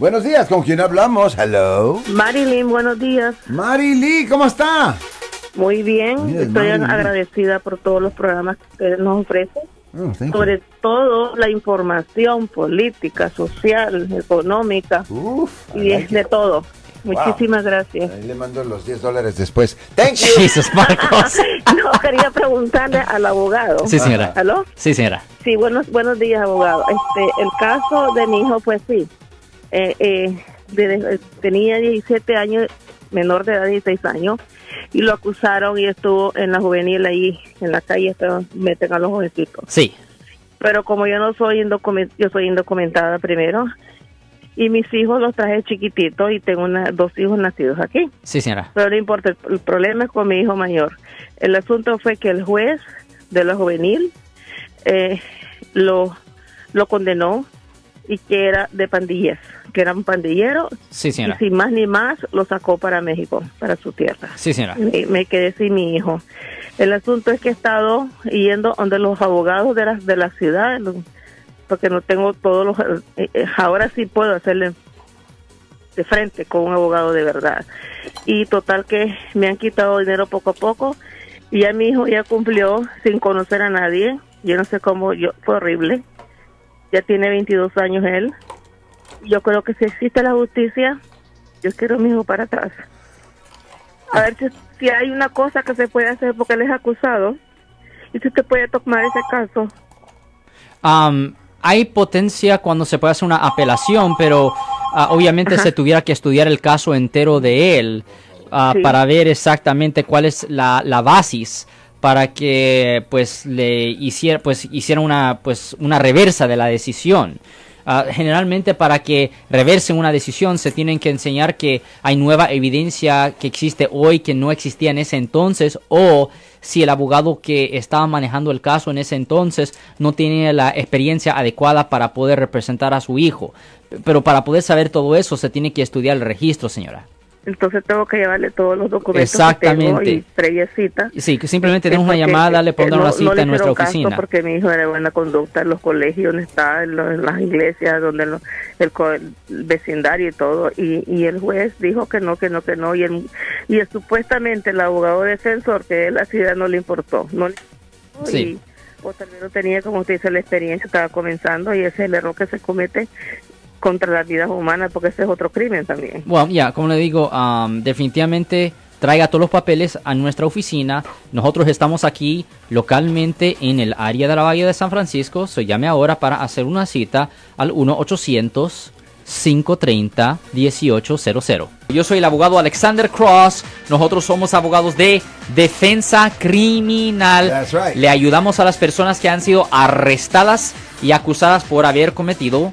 Buenos días, ¿con quién hablamos? Hello. Marilyn, buenos días. Marily, ¿cómo está? Muy bien. Mira, Estoy Marilyn. agradecida por todos los programas que ustedes nos ofrecen. Oh, you. Sobre todo la información política, social, económica Uf, y like de it. todo. Muchísimas gracias. Ahí le mando los 10 dólares después. Thank you. Jesus, Marcos. No, quería preguntarle al abogado. Sí, señora. ¿Aló? Sí, señora. Sí, buenos, buenos días, abogado. Este, el caso de mi hijo, pues sí. Eh, eh, de- tenía 17 años, menor de edad, 16 años, y lo acusaron y estuvo en la juvenil ahí, en la calle, meten a los jovencitos. Sí. Pero como yo no soy indocumentada, yo soy indocumentada primero, y mis hijos los traje chiquititos y tengo una, dos hijos nacidos aquí. Sí, señora. Pero no importa, el, el problema es con mi hijo mayor. El asunto fue que el juez de la juvenil eh, lo, lo condenó y que era de pandillas, que era un pandillero Sí, y señora. sin más ni más lo sacó para México, para su tierra. Sí, señora. Me, me quedé sin mi hijo. El asunto es que he estado yendo donde los abogados de la, de la ciudad, porque no tengo todos los... eh, eh, ahora sí puedo hacerle de frente con un abogado de verdad. Y total que me han quitado dinero poco a poco y ya mi hijo ya cumplió sin conocer a nadie. Yo no sé cómo, yo fue horrible. Ya tiene 22 años él. Yo creo que si existe la justicia, yo quiero a mi hijo para atrás. A ver si, si hay una cosa que se puede hacer porque él es acusado y si usted puede tomar ese caso. Am, hay potencia cuando se puede hacer una apelación, pero ah, obviamente se tuviera que estudiar el caso entero de él ah, Sí. para ver exactamente cuál es la, la basis para que pues le hiciera pues hiciera una pues una reversa de la decisión. Ah, generalmente para que reversen una decisión se tienen que enseñar que hay nueva evidencia que existe hoy que no existía en ese entonces o si el abogado que estaba manejando el caso en ese entonces no tiene la experiencia adecuada para poder representar a su hijo. Pero para poder saber todo eso se tiene que estudiar el registro, señora. Entonces tengo que llevarle todos los documentos Exactamente. que tengo y cita. Sí, que simplemente tenemos una porque, llamada, le eh, pondrán no- una cita le en nuestra oficina. Porque mi hijo era buena conducta en los colegios donde está, en, las iglesias, donde el, vecindario y todo. Y, y el juez dijo que no, que no, que no. Y, el, y el- supuestamente el abogado defensor, que de la ciudad no le importó. No le importó Sí. y- o tal vez no tenía, como usted dice, la experiencia, estaba comenzando y ese es el error que se comete contra las vidas humanas, porque ese es otro crimen también. Bueno, ya, como le digo, am, definitivamente traiga todos los papeles a nuestra oficina. Nosotros estamos aquí localmente en el área de la Bahía de San Francisco. So llame ahora para hacer una cita al 1-800-530-1800. Yo soy el abogado Alexander Cross. Nosotros somos abogados de defensa criminal. That's right. Le ayudamos a las personas que han sido arrestadas y acusadas por haber cometido